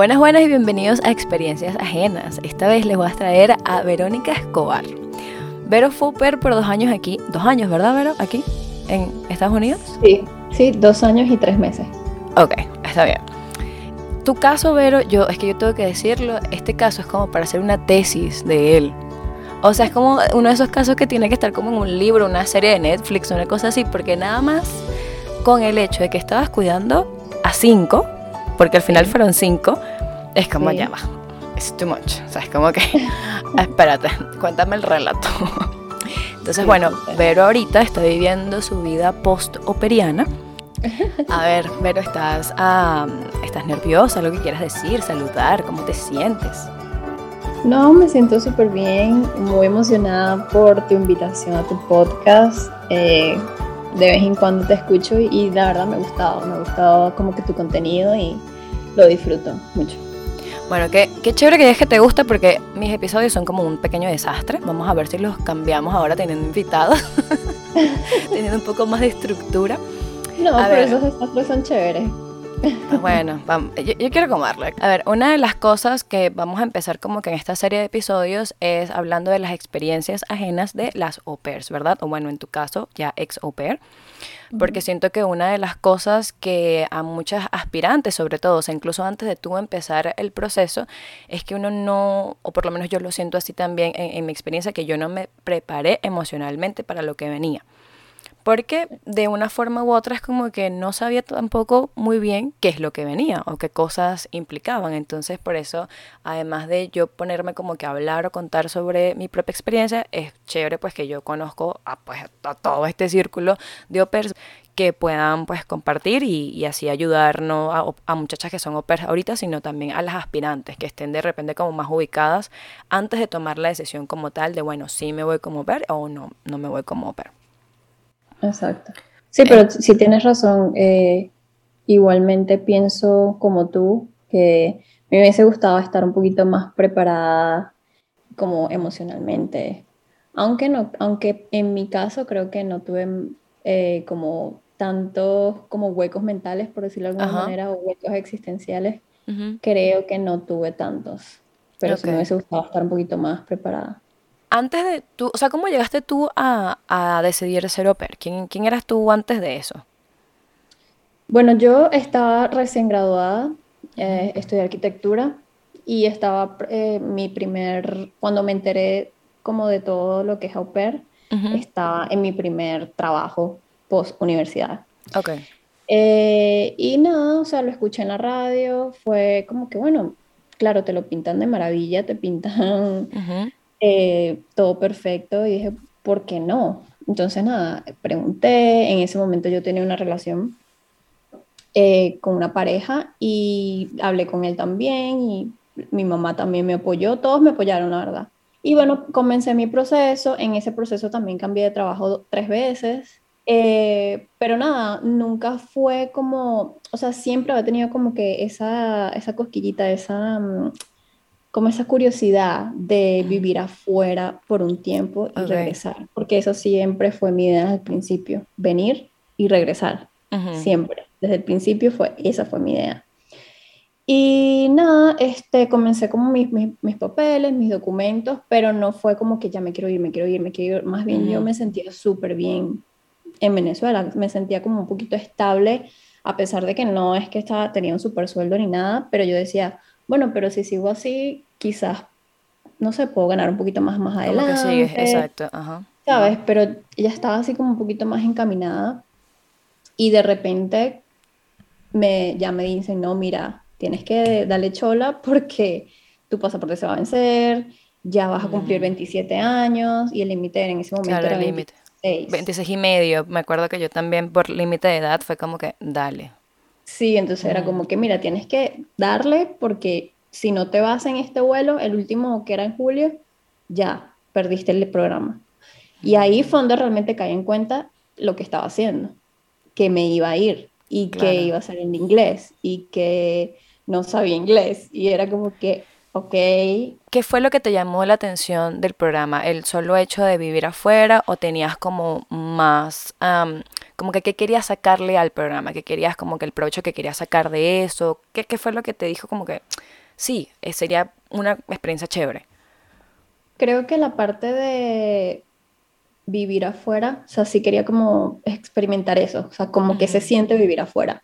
Buenas, buenas y bienvenidos a Experiencias Ajenas. Esta vez les voy a traer a Verónica Escobar. Vero fue por dos años aquí, dos años, ¿verdad, Vero? Aquí, en Estados Unidos. Sí, sí, dos años y tres meses. Ok, está bien. Tu caso, Vero, yo, es que yo tengo que decirlo, este caso es como para hacer una tesis de él. O sea, es como uno de esos casos que tiene que estar como en un libro, una serie de Netflix, una cosa así, porque nada más con el hecho de que estabas cuidando a cinco, porque al final fueron cinco, es como ya va, es too much. O sea, es como que, espérate, cuéntame el relato. Entonces, bueno, Vero ahorita está viviendo su vida post-operiana. A ver, Vero, ¿estás, ¿estás nerviosa? ¿Lo que quieras decir? ¿Saludar? ¿Cómo te sientes? No, me siento súper bien, muy emocionada por tu invitación a tu podcast. Eh, de vez en cuando te escucho y, la verdad me ha gustado, me ha gustado como que tu contenido y lo disfruto mucho. Bueno, qué, qué chévere que digas que te gusta porque mis episodios son como un pequeño desastre. Vamos a ver si los cambiamos ahora teniendo invitados, teniendo un poco más de estructura. No, pero esos desastres son chéveres. Ah, bueno, Yo, quiero comerlo. A ver, una de las cosas que vamos a empezar como que en esta serie de episodios es hablando de las experiencias ajenas de las au pairs, ¿verdad? O bueno, en tu caso, ya ex au pair. Porque siento que una de las cosas que a muchas aspirantes, sobre todo, o sea, incluso antes de tú empezar el proceso, es que uno no, o por lo menos yo lo siento así también en mi experiencia, que yo no me preparé emocionalmente para lo que venía porque de una forma u otra es como que no sabía tampoco muy bien qué es lo que venía o qué cosas implicaban. Entonces, por eso, además de yo ponerme como que hablar o contar sobre mi propia experiencia, es chévere pues que yo conozco a, pues, a todo este círculo de opers que puedan pues compartir y, así ayudar no a, a, muchachas que son opers ahorita, sino también a las aspirantes que estén de repente como más ubicadas antes de tomar la decisión como tal de, bueno, sí me voy como oper o no, no me voy como oper. Exacto. Sí, pero si tienes razón. Eh, igualmente pienso como tú que me hubiese gustado estar un poquito más preparada como emocionalmente. Aunque, no, aunque en mi caso creo que no tuve eh, como tantos como huecos mentales, por decirlo de alguna manera, o huecos existenciales. Creo que no tuve tantos. Pero sí me hubiese gustado estar un poquito más preparada antes de tú, o sea, ¿cómo llegaste tú a, decidir ser au ¿Quién, ¿Quién, eras tú antes de eso? Bueno, yo estaba recién graduada, eh, estudié arquitectura y estaba eh, mi primer, cuando me enteré como de todo lo que es au pair, estaba en mi primer trabajo post universidad. Ok. Eh, y nada, o sea, lo escuché en la radio, fue como que, bueno, claro, te lo pintan de maravilla, te pintan eh, todo perfecto y dije, ¿por qué no? Entonces, nada, pregunté, en ese momento yo tenía una relación eh, con una pareja y hablé con él también y mi mamá también me apoyó, todos me apoyaron, la verdad. Y bueno, comencé mi proceso, en ese proceso también cambié de trabajo tres veces, eh, pero nada, nunca fue como, o sea, siempre había tenido como que esa, esa cosquillita, esa, mm, como esa curiosidad de vivir afuera por un tiempo y regresar, porque eso siempre fue mi idea desde el principio, venir y regresar, siempre. Desde el principio fue, esa fue mi idea. Y nada, este, comencé como mis, mis, papeles, mis documentos, pero no fue como que ya me quiero ir, me quiero ir, me quiero ir. Más bien yo me sentía súper bien en Venezuela, me sentía como un poquito estable, a pesar de que no es que estaba, tenía un súper sueldo ni nada, pero yo decía, bueno, pero si sigo así, quizás, no sé, puedo ganar un poquito más más adelante. Como que sigues, exacto, ajá. ¿Sabes? Pero ella estaba así como un poquito más encaminada y de repente me, ya me dicen, no, mira, tienes que darle chola porque tu pasaporte se va a vencer, ya vas a cumplir 27 mm. años y el límite en ese momento era el límite. 26. 26 y medio. Me acuerdo que yo también por límite de edad fue como que, dale. Sí, entonces era como que, mira, tienes que darle porque si no te vas en este vuelo, el último que era en julio, ya perdiste el programa. Y ahí fue donde realmente caí en cuenta lo que estaba haciendo, que me iba a ir y que iba a ser en inglés y que no sabía inglés. Y era como que, ok. ¿Qué fue lo que te llamó la atención del programa? ¿El solo hecho de vivir afuera o tenías como más como que qué querías sacarle al programa, qué querías como que el provecho que querías sacar de eso, qué, qué fue lo que te dijo como que sí, eh, sería una experiencia chévere. Creo que la parte de vivir afuera, o sea, sí quería como experimentar eso, o sea, como que se siente vivir afuera.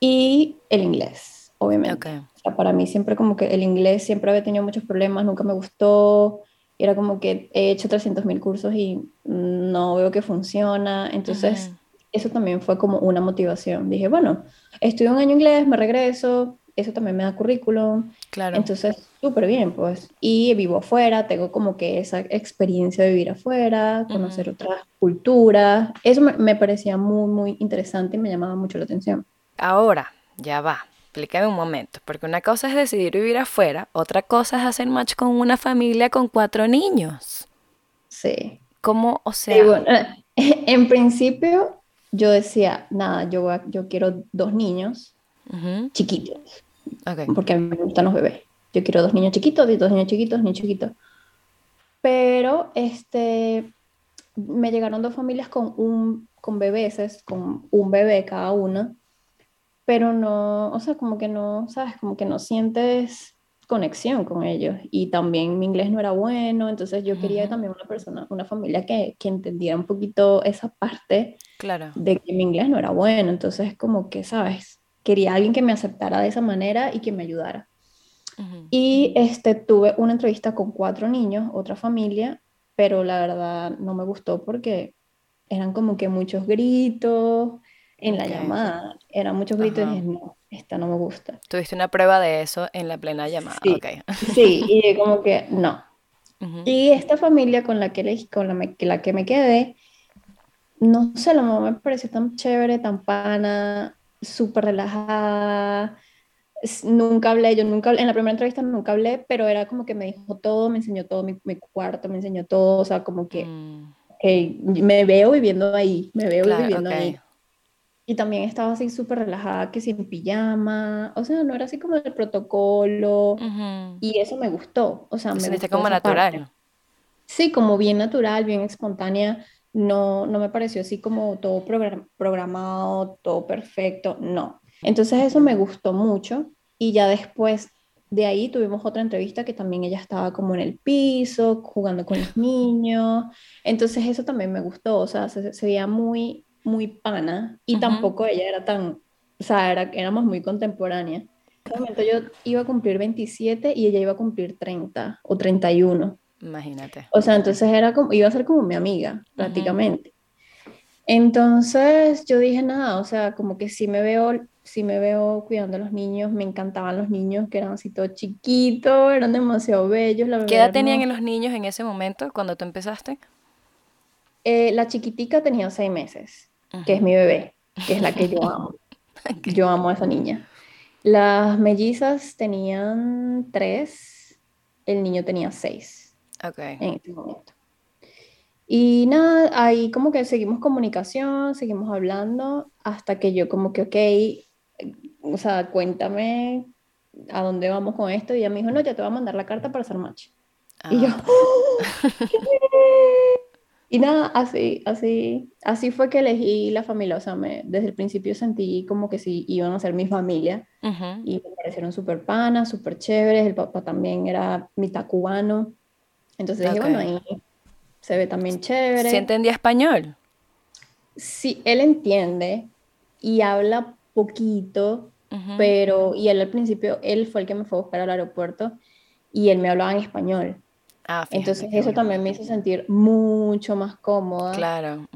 Y el inglés, obviamente. O sea, para mí siempre como que el inglés siempre había tenido muchos problemas, nunca me gustó, era como que he hecho 300 mil cursos y no veo que funciona, entonces eso también fue como una motivación. Dije, bueno, estudio un año inglés, me regreso, eso también me da currículum. Claro. Entonces, súper bien, pues. Y vivo afuera, tengo como que esa experiencia de vivir afuera, conocer otras culturas. Eso me, parecía muy, muy interesante y me llamaba mucho la atención. Ahora, ya va. Explícame un momento, porque una cosa es decidir vivir afuera, otra cosa es hacer match con una familia con cuatro niños. Sí. ¿Cómo, o sea? bueno, en principio yo decía, nada, yo, yo quiero dos niños chiquitos. Porque a mí me gustan los bebés. Yo quiero dos niños chiquitos, dos niños chiquitos, niños chiquitos. Pero este, me llegaron dos familias con, un, con bebés, con un bebé cada uno, pero no, o sea, como que no, ¿sabes? Como que no sientes conexión con ellos. Y también mi inglés no era bueno, entonces yo quería también una persona, una familia que, que entendiera un poquito esa parte claro. de que mi inglés no era bueno. Entonces, como que, ¿sabes? quería alguien que me aceptara de esa manera y que me ayudara. Y este, tuve una entrevista con cuatro niños, otra familia, pero la verdad no me gustó porque eran como que muchos gritos en la llamada, eran muchos gritos y dije, no, esta no me gusta. Tuviste una prueba de eso en la plena llamada, sí, sí y como que no. Y esta familia con la que, con la, la que me quedé, no sé, la mamá me pareció tan chévere, tan pana, súper relajada. Nunca hablé, yo nunca, en la primera entrevista nunca hablé, pero era como que me dijo todo, me enseñó todo, mi, mi cuarto, me enseñó todo, o sea, como que mm. me veo viviendo ahí, me veo viviendo ahí. Y también estaba así súper relajada, que sin pijama, o sea, no era así como el protocolo, y eso me gustó, o sea, me gustó como natural. Sí, como bien natural, bien espontánea, no, no me pareció así como todo programado, todo perfecto, no. Entonces eso me gustó mucho y ya después de ahí tuvimos otra entrevista que también ella estaba como en el piso, jugando con los niños, entonces eso también me gustó, o sea, se, veía muy, muy pana y tampoco ella era tan, o sea, era, éramos muy contemporáneas. En ese momento yo iba a cumplir 27 y ella iba a cumplir 30 o 31. Imagínate. O sea, entonces era como, iba a ser como mi amiga, prácticamente. Entonces yo dije, nada, o sea, como que sí me veo, sí me veo cuidando a los niños, me encantaban los niños que eran así todos chiquitos, eran demasiado bellos. La ¿Qué edad tenían los niños en ese momento, cuando tú empezaste? Eh, la chiquitica tenía seis meses, que es mi bebé, que es la que yo amo. Yo amo a esa niña. Las mellizas tenían tres, el niño tenía seis. En este momento. Y nada, ahí como que seguimos comunicación, seguimos hablando, hasta que yo como que, ok, o sea, cuéntame a dónde vamos con esto. Y ella me dijo, no, ya te voy a mandar la carta para hacer match. Y yo, ah. y nada, así, así, así fue que elegí la familia. O sea, me, desde el principio sentí como que sí iban a ser mi familia. Y me parecieron súper panas, súper chéveres. El papá también era mitad cubano. Entonces dije, bueno, ahí se ve también chévere. ¿Sí entendía español? Sí, él entiende y habla poquito, pero, y él al principio, él fue el que me fue a buscar al aeropuerto y él me hablaba en español. Ah, Entonces eso también me hizo sentir mucho más cómoda. Claro.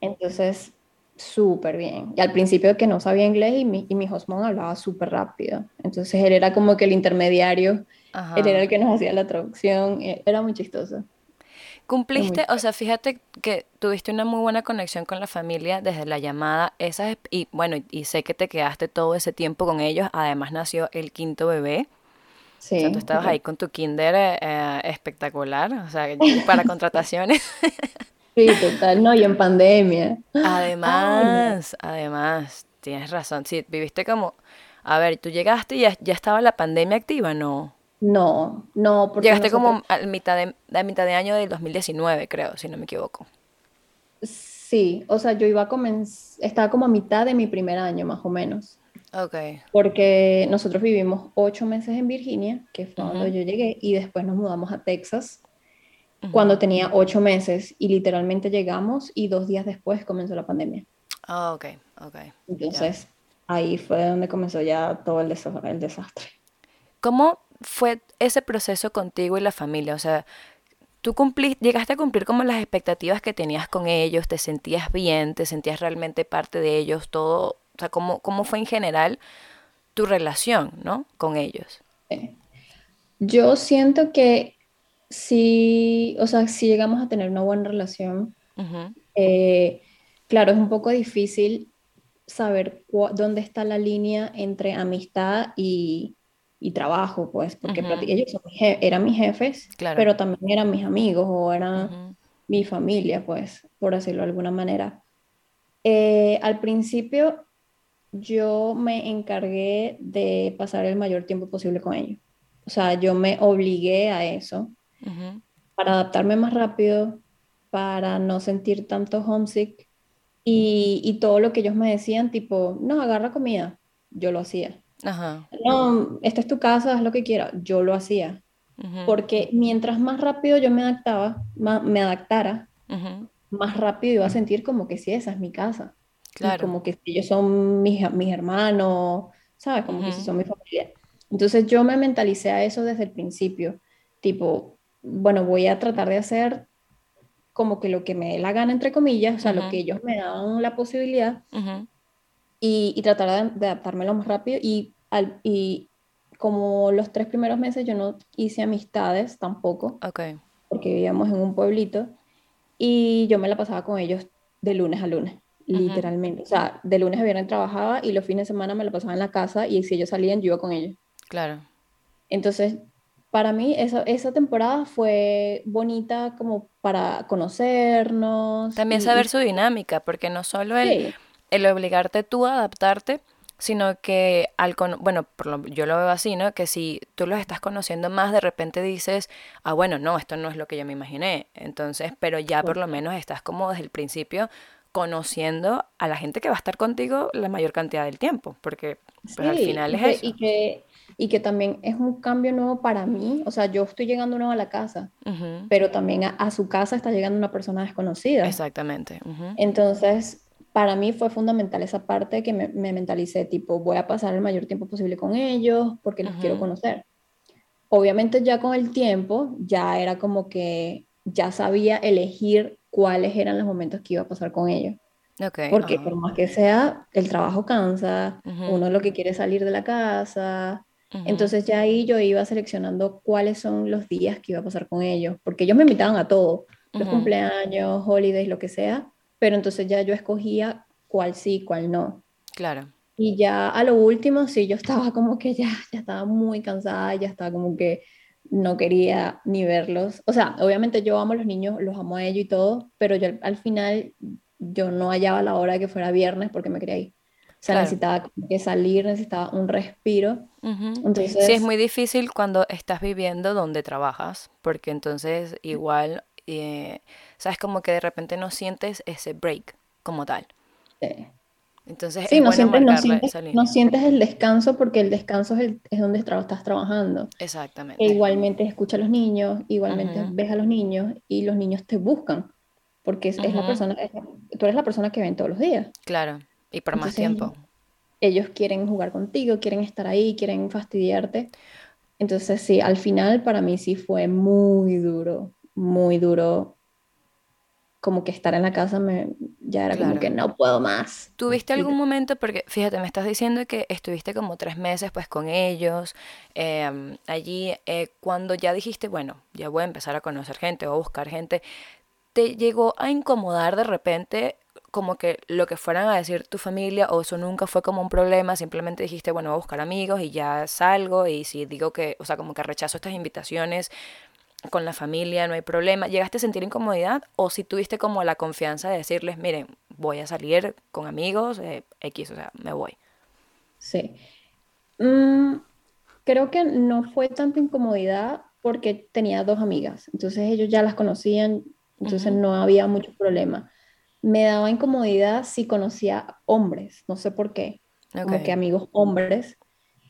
Entonces, súper bien. Y al principio que no sabía inglés y mi, y mi hostmon hablaba súper rápido. Entonces él era como que el intermediario él era el que nos hacía la traducción, eh, era muy chistoso. Cumpliste, o sea, fíjate que tuviste una muy buena conexión con la familia desde la llamada, esa y bueno, y sé que te quedaste todo ese tiempo con ellos, además nació el quinto bebé. Sí. O sea, tú estabas ahí con tu kinder eh, espectacular, o sea, para contrataciones. Sí, total, no, y en pandemia. Además, además, tienes razón, sí, viviste como, a ver, tú llegaste y ya, ya estaba la pandemia activa, ¿no? No, no. Porque Llegaste como a mitad de, a mitad de año del 2019, creo, si no me equivoco. Sí, o sea, yo iba a comenzar, estaba como a mitad de mi primer año, más o menos. Ok. Porque nosotros vivimos ocho meses en Virginia, que fue cuando yo llegué, y después nos mudamos a Texas cuando tenía ocho meses y literalmente llegamos y dos días después comenzó la pandemia. Ah, ok, ok. Entonces ahí fue donde comenzó ya todo el, el desastre. ¿Cómo fue ese proceso contigo y la familia? O sea, ¿tú cumpliste, llegaste a cumplir como las expectativas que tenías con ellos? ¿Te sentías bien? ¿Te sentías realmente parte de ellos? Todo, sea, ¿cómo, cómo fue en general tu relación, ¿no? Con ellos. Yo siento que si, o sea, si llegamos a tener una buena relación, eh, claro, es un poco difícil saber dónde está la línea entre amistad y, y trabajo, pues, porque ellos eran mis jefes, pero también eran mis amigos o eran mi familia, pues, por decirlo de alguna manera. Eh, al principio yo me encargué de pasar el mayor tiempo posible con ellos. O sea, yo me obligué a eso para adaptarme más rápido, para no sentir tanto homesick y, y, todo lo que ellos me decían, tipo, no, agarra comida, yo lo hacía. No, esta es tu casa, haz lo que quieras, yo lo hacía. Porque mientras más rápido yo me adaptaba, más, me adaptara, más rápido iba a sentir como que sí, esa es mi casa. Claro. como que ellos son mis, mis hermanos, ¿sabes? Como que sí son mi familia. Entonces yo me mentalicé a eso desde el principio. Tipo, bueno, voy a tratar de hacer como que lo que me dé la gana, entre comillas, o sea, lo que ellos me dan la posibilidad, y, y, tratar de, adaptarme lo más rápido. Y, al, y como los tres primeros meses yo no hice amistades tampoco, okay. porque vivíamos en un pueblito, y yo me la pasaba con ellos de lunes a lunes, literalmente. O sea, de lunes a viernes trabajaba y los fines de semana me la pasaba en la casa y si ellos salían, yo iba con ellos. Claro. Entonces, para mí esa, esa temporada fue bonita como para conocernos. También saber su dinámica, porque no solo el, el obligarte tú a adaptarte, sino que al bueno, yo lo veo así, ¿no? Que si tú los estás conociendo más, de repente dices, ah, bueno, no, esto no es lo que yo me imaginé. Entonces, pero ya por lo menos estás como desde el principio conociendo a la gente que va a estar contigo la mayor cantidad del tiempo, porque pues, al final es eso. Y que y que también es un cambio nuevo para mí. O sea, yo estoy llegando nuevo a la casa, pero también a, su casa está llegando una persona desconocida. Exactamente. Entonces, para mí fue fundamental esa parte que me, me, mentalicé, tipo, voy a pasar el mayor tiempo posible con ellos porque los quiero conocer. Obviamente ya con el tiempo, ya era como que ya sabía elegir cuáles eran los momentos que iba a pasar con ellos. Okay, porque por más que sea, el trabajo cansa, uno lo que quiere es salir de la casa, entonces ya ahí yo iba seleccionando cuáles son los días que iba a pasar con ellos, porque ellos me invitaban a todo, los cumpleaños, holidays, lo que sea, pero entonces ya yo escogía cuál sí, cuál no. Claro. Y ya a lo último, sí, yo estaba como que ya, ya estaba muy cansada, ya estaba como que no quería ni verlos. O sea, obviamente yo amo a los niños, los amo a ellos y todo, pero yo al final yo no hallaba la hora de que fuera viernes porque me quería ir. O sea, necesitaba que salir, necesitaba un respiro. entonces... Sí, es muy difícil cuando estás viviendo donde trabajas, porque entonces igual, eh, sabes, como que de repente no sientes ese break como tal. Sí. Entonces, sí, no, sientes, no, sientes, no, sientes, el descanso porque el descanso es, el, es donde estás trabajando. Exactamente. E igualmente escucha a los niños, igualmente ves a los niños y los niños te buscan porque es, la persona, tú eres la persona que ven todos los días. Claro. Y por más tiempo. Ellos quieren jugar contigo, quieren estar ahí, quieren fastidiarte. Entonces sí, al final para mí sí fue muy duro, muy duro. Como que estar en la casa me, ya era como que no puedo más. ¿Tuviste algún momento, porque fíjate, me estás diciendo que estuviste como tres meses pues con ellos, em, allí, eh, cuando ya dijiste, bueno, ya voy a empezar a conocer gente o a buscar gente, ¿te llegó a incomodar de repente como que lo que fueran a decir tu familia o eso nunca fue como un problema, simplemente dijiste, bueno, voy a buscar amigos y ya salgo y si digo que, o sea, como que rechazo estas invitaciones con la familia, no hay problema. ¿Llegaste a sentir incomodidad o si tuviste como la confianza de decirles, miren, voy a salir con amigos, eh, X, o sea, me voy? Sí. Mm, creo que no fue tanta incomodidad porque tenía dos amigas, entonces ellos ya las conocían, entonces no había mucho problema me daba incomodidad si conocía hombres, no sé por qué, como que amigos hombres.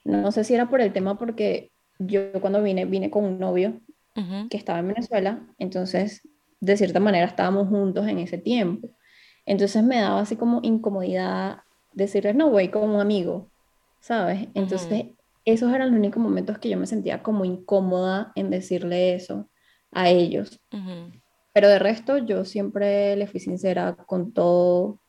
No sé si era por el tema porque yo cuando vine, vine con un novio que estaba en Venezuela, entonces de cierta manera estábamos juntos en ese tiempo. Entonces me daba así como incomodidad decirles, no, voy como un amigo, ¿sabes? Entonces esos eran los únicos momentos que yo me sentía como incómoda en decirle eso a ellos. Pero de resto, yo siempre le fui sincera con todo.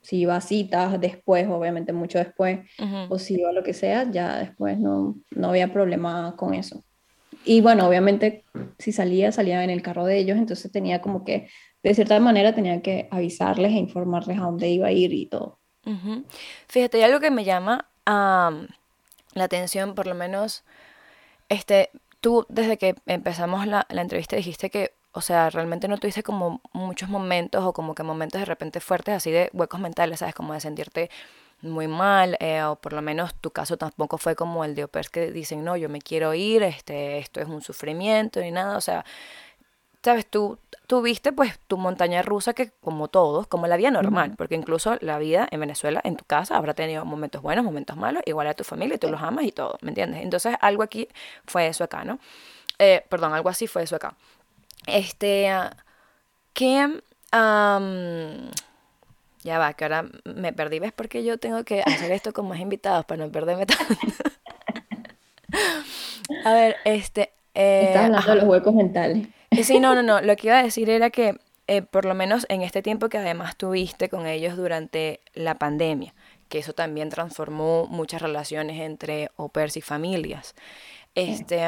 Si iba a citas después, obviamente mucho después, o si iba a lo que sea, ya después no, no había problema con eso. Y bueno, obviamente, si salía, salía en el carro de ellos, entonces tenía como que, de cierta manera, tenía que avisarles e informarles a dónde iba a ir y todo. Fíjate, hay algo que me llama la atención, por lo menos, este, tú desde que empezamos la, la entrevista dijiste que o sea, realmente no tuviste como muchos momentos o como que momentos de repente fuertes así de huecos mentales, ¿sabes? Como de sentirte muy mal, eh, o por lo menos tu caso tampoco fue como el de opers que dicen, no, yo me quiero ir, este, esto es un sufrimiento ni nada, o sea, sabes, tú tuviste pues tu montaña rusa que como todos, como la vida normal, porque incluso la vida en Venezuela, en tu casa, habrá tenido momentos buenos, momentos malos, igual a tu familia y tú los amas y todo, ¿me entiendes? Entonces algo aquí fue eso acá, ¿no? Eh, perdón, algo así fue eso acá. Este, ¿qué? Ya va, que ahora me perdí. ¿Ves por qué yo tengo que hacer esto con más invitados para no perderme tanto? a ver, este... Eh, Estás hablando de los huecos mentales. Eh, sí, no, no, no. Lo que iba a decir era que, eh, por lo menos en este tiempo que además tuviste con ellos durante la pandemia, que eso también transformó muchas relaciones entre opers y familias. Este,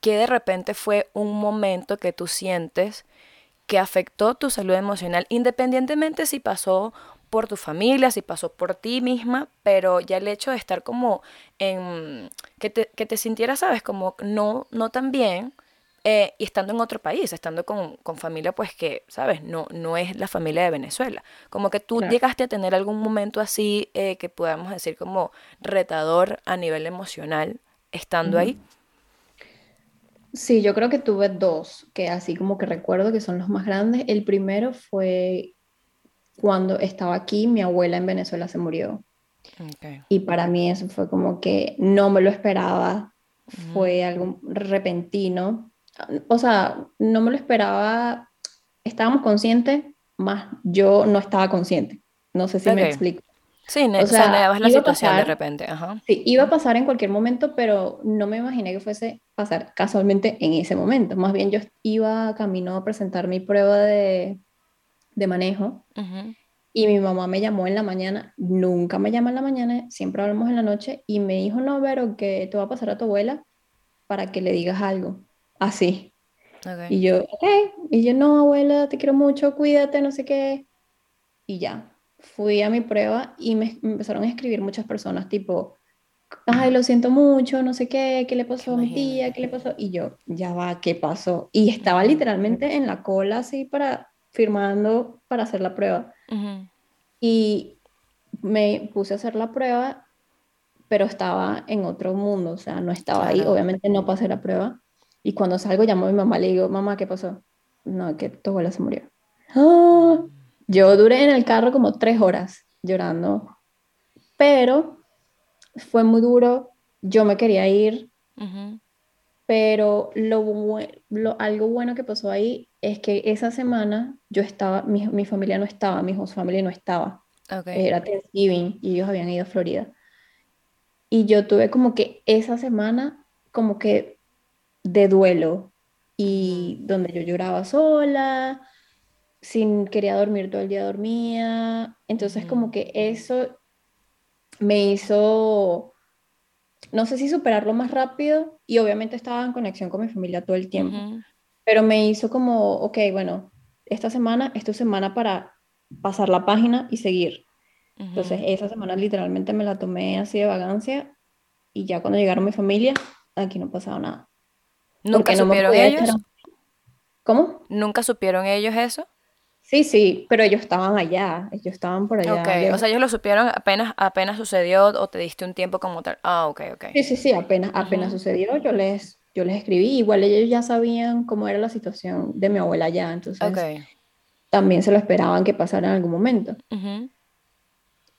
que de repente fue un momento que tú sientes que afectó tu salud emocional, independientemente si pasó por tu familia, si pasó por ti misma, pero ya el hecho de estar como en, que te, que te sintieras, sabes, como no, no tan bien, eh, y estando en otro país, estando con, con, familia, pues que, sabes, no, no es la familia de Venezuela. Como que tú llegaste a tener algún momento así eh, que podamos decir como retador a nivel emocional estando ahí. Sí, yo creo que tuve dos, que así como que recuerdo que son los más grandes. El primero fue cuando estaba aquí, mi abuela en Venezuela se murió. Y para mí eso fue como que no me lo esperaba, fue algo repentino. O sea, no me lo esperaba, estábamos conscientes, más yo no estaba consciente. No sé si me explico. Sí, o sea, la situación de repente. Sí, iba a pasar en cualquier momento, pero no me imaginé que fuese pasar casualmente en ese momento. Más bien yo iba camino a presentar mi prueba de, de manejo y mi mamá me llamó en la mañana, nunca me llama en la mañana, siempre hablamos en la noche y me dijo, no, pero que te va a pasar a tu abuela para que le digas algo. Así. Y yo, ok. Y yo, no, abuela, te quiero mucho, cuídate, no sé qué. Y ya, fui a mi prueba y me, empezaron a escribir muchas personas, tipo, ay, lo siento mucho, no sé qué, qué le pasó a mi tía, qué le pasó. Y yo, ya va, ¿qué pasó? Y estaba literalmente en la cola así para, firmando para hacer la prueba. Y me puse a hacer la prueba, pero estaba en otro mundo, o sea, no estaba ahí, obviamente no pasé la prueba. Y cuando salgo llamo a mi mamá, le digo, mamá, ¿qué pasó? No, que tu abuela se murió. ¡Ah! Yo duré en el carro como tres horas llorando, pero fue muy duro. Yo me quería ir, pero lo, lo, algo bueno que pasó ahí es que esa semana yo estaba, mi, mi familia no estaba, mi host family no estaba. Era Thanksgiving y ellos habían ido a Florida. Y yo tuve como que esa semana como que de duelo y donde yo lloraba sola, sin quería dormir todo el día dormía. Entonces como que eso me hizo, no sé si superarlo más rápido y obviamente estaba en conexión con mi familia todo el tiempo, pero me hizo como, ok, bueno, esta semana es tu semana para pasar la página y seguir. Entonces esa semana literalmente me la tomé así de vagancia y ya cuando llegaron mi familia, aquí no pasaba nada. ¿Nunca supieron ellos? ¿Cómo? ¿Nunca supieron ellos eso? Sí, sí, pero ellos estaban allá, ellos estaban por allá. Ok, o sea, ellos lo supieron apenas, apenas sucedió o te diste un tiempo como tal. Ah, ok, ok. Sí, sí, sí, apenas, apenas sucedió, yo les, yo les escribí, igual ellos ya sabían cómo era la situación de mi abuela allá, entonces también se lo esperaban que pasara en algún momento.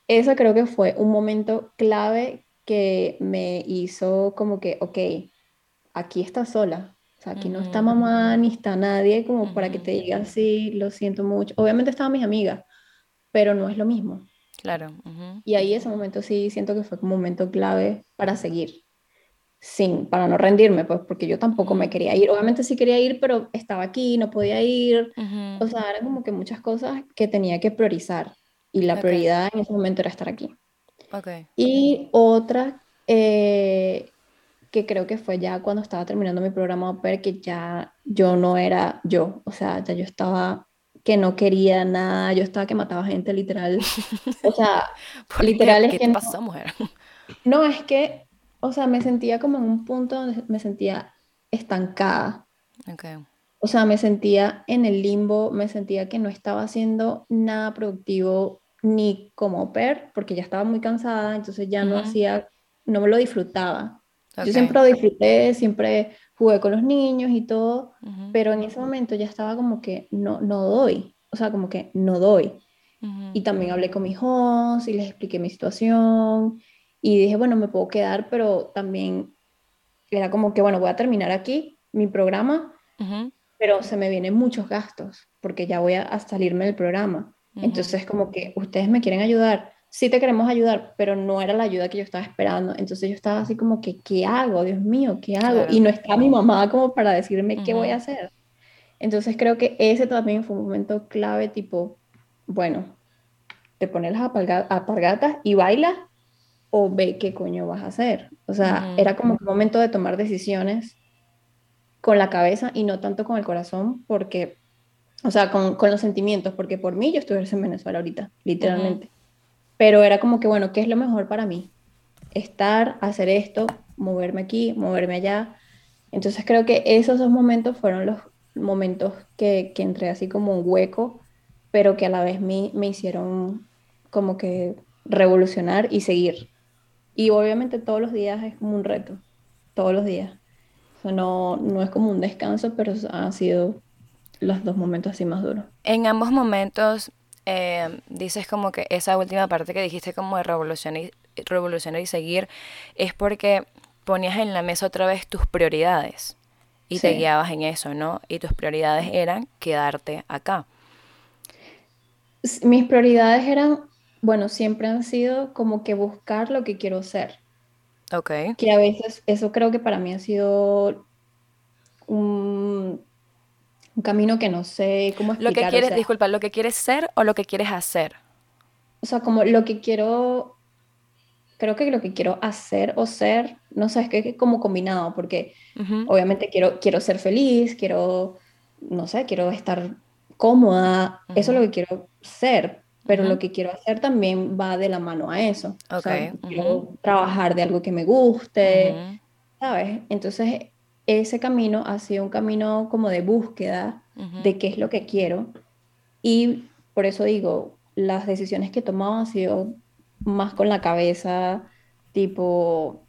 Ese creo que fue un momento clave que me hizo como que, ok, aquí está sola. O sea, aquí no está mamá ni está nadie como para que te diga, sí, lo siento mucho. Obviamente estaban mis amigas, pero no es lo mismo. Claro. Y ahí ese momento sí siento que fue un momento clave para seguir, sin, para no rendirme, pues porque yo tampoco me quería ir. Obviamente sí quería ir, pero estaba aquí, no podía ir. O sea, eran como que muchas cosas que tenía que priorizar. Y la prioridad en ese momento era estar aquí. Okay. Y otra eh, que creo que fue ya cuando estaba terminando mi programa de que ya yo no era yo, o sea, ya yo estaba que no quería nada, yo estaba que mataba gente literal. O sea, literal ¿Qué, que pasó, mujer? No, es que, o sea, me sentía como en un punto donde me sentía estancada. Okay. O sea, me sentía en el limbo, me sentía que no estaba haciendo nada productivo ni como per, porque ya estaba muy cansada, entonces ya no hacía, no me lo disfrutaba. Yo siempre lo disfruté, siempre jugué con los niños y todo, pero en ese momento ya estaba como que no, no doy, o sea, como que no doy. Y también hablé con mis hijos y les expliqué mi situación y dije, bueno, me puedo quedar, pero también era como que, bueno, voy a terminar aquí mi programa, pero se me vienen muchos gastos porque ya voy a, salirme del programa. Entonces, como que ustedes me quieren ayudar, sí te queremos ayudar, pero no era la ayuda que yo estaba esperando. Entonces yo estaba así como que, ¿qué hago? Dios mío, ¿qué hago? Y no está mi mamá como para decirme qué voy a hacer. Entonces creo que ese también fue un momento clave, tipo, bueno, te pones las apargatas y bailas o ve qué coño vas a hacer. O sea, era como un momento de tomar decisiones con la cabeza y no tanto con el corazón, porque, o sea, con, con los sentimientos, porque por mí yo estuviese en Venezuela ahorita, literalmente pero era como que, bueno, ¿qué es lo mejor para mí? Estar, hacer esto, moverme aquí, moverme allá. Entonces creo que esos dos momentos fueron los momentos que, que entré así como un hueco, pero que a la vez me, me hicieron como que revolucionar y seguir. Y obviamente todos los días es como un reto, todos los días. No, no es como un descanso, pero han sido los dos momentos así más duros. En ambos momentos eh, dices como que esa última parte que dijiste como de revolucionar y, revolucionar y seguir es porque ponías en la mesa otra vez tus prioridades y te guiabas en eso, ¿no? Y tus prioridades eran quedarte acá. Mis prioridades eran, bueno, siempre han sido como que buscar lo que quiero ser. Ok. Que a veces eso creo que para mí ha sido un un camino que no sé cómo explicar. Lo que quieres, disculpa, ¿lo que quieres ser o lo que quieres hacer? O sea, como lo que quiero, creo que lo que quiero hacer o ser, no sé, es que es como combinado, porque obviamente quiero, quiero ser feliz, quiero, no sé, quiero estar cómoda, eso es lo que quiero ser, pero lo que quiero hacer también va de la mano a eso. O sea, quiero trabajar de algo que me guste, ¿sabes? Entonces, ese camino ha sido un camino como de búsqueda de qué es lo que quiero. Y por eso digo, las decisiones que he tomado han sido más con la cabeza, tipo,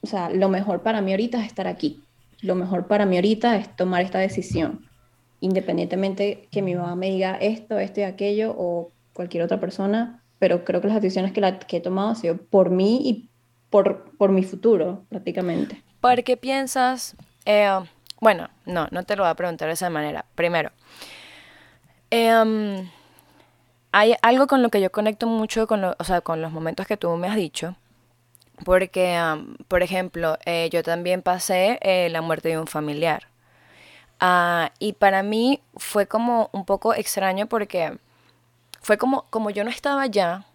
o sea, lo mejor para mí ahorita es estar aquí. Lo mejor para mí ahorita es tomar esta decisión. Independientemente que mi mamá me diga esto, esto y aquello o cualquier otra persona, pero creo que las decisiones que, la, que he tomado han sido por mí y por, por mi futuro, prácticamente. ¿Por qué piensas? Eh, bueno, no, no te lo voy a preguntar de esa manera. Primero, em, hay algo con lo que yo conecto mucho con, o sea, con los momentos que tú me has dicho. Porque, por ejemplo, eh, yo también pasé eh, la muerte de un familiar. Ah, y para mí fue como un poco extraño porque fue como, como yo no estaba allá,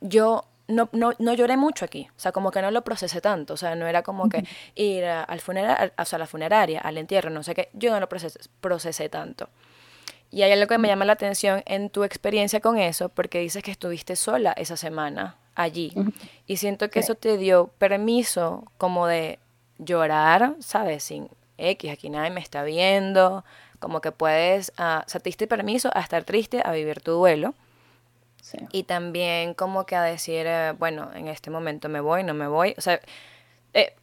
yo no, no, no, lloré mucho aquí, o sea, como que no lo procesé tanto, o sea, no era como que ir al funeral, o sea, a la funeraria, al entierro, no sé qué, yo no lo procesé, procesé tanto. Y hay algo que me llama la atención en tu experiencia con eso, porque dices que estuviste sola esa semana allí, y siento que eso te dio permiso como de llorar, ¿sabes? Sin X, aquí nadie me está viendo, como que puedes, uh, o sea, te diste permiso a estar triste, a vivir tu duelo y también como que a decir, eh, bueno, en este momento me voy, no me voy. O sea, eh,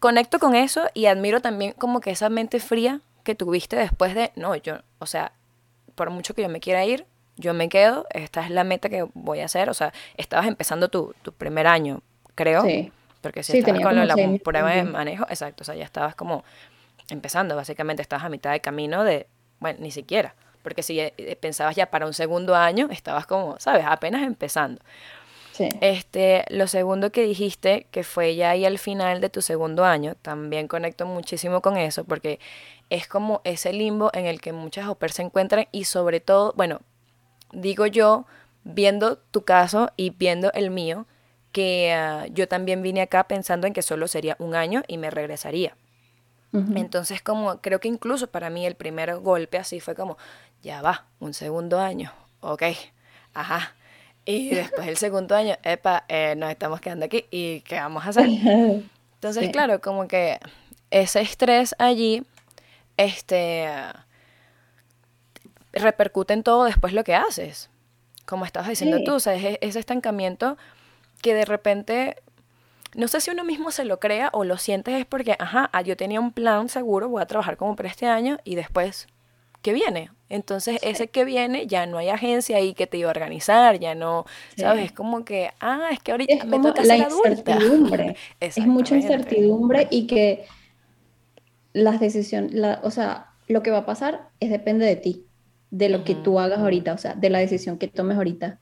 conecto con eso y admiro también como que esa mente fría que tuviste después de, no, yo, o sea, por mucho que yo me quiera ir, yo me quedo, esta es la meta que voy a hacer. O sea, estabas empezando tu, tu primer año, creo. Sí. Porque si estabas con la prueba de manejo, exacto, o sea, ya estabas como empezando, básicamente estabas a mitad de camino de, bueno, ni siquiera, porque si eh, pensabas ya para un segundo año, estabas como, sabes, apenas empezando. Sí. Este, lo segundo que dijiste, que fue ya ahí al final de tu segundo año, también conecto muchísimo con eso, porque es como ese limbo en el que muchas OPER se encuentran y sobre todo, bueno, digo yo, viendo tu caso y viendo el mío, que ah, yo también vine acá pensando en que solo sería un año y me regresaría. Entonces, como creo que incluso para mí el primer golpe así fue como, ya va, un segundo año, ok, ajá. Y después el segundo año, epa, eh, nos estamos quedando aquí y ¿qué vamos a hacer? Entonces, claro, como que ese estrés allí, este, repercute en todo después lo que haces. Como estabas diciendo tú, o sea, es ese estancamiento que de repente no sé si uno mismo se lo crea o lo sientes es porque, ajá, ah, yo tenía un plan seguro, voy a trabajar como por este año y después, ¿qué viene? Entonces, ese que viene, ya no hay agencia ahí que te iba a organizar, ya no, ¿sabes? Es como que, ah, es que ahorita es me toca la incertidumbre. es mucha incertidumbre y que las decisiones, la, o sea, lo que va a pasar es depende de ti, de lo que tú hagas ahorita, o sea, de la decisión que tomes ahorita.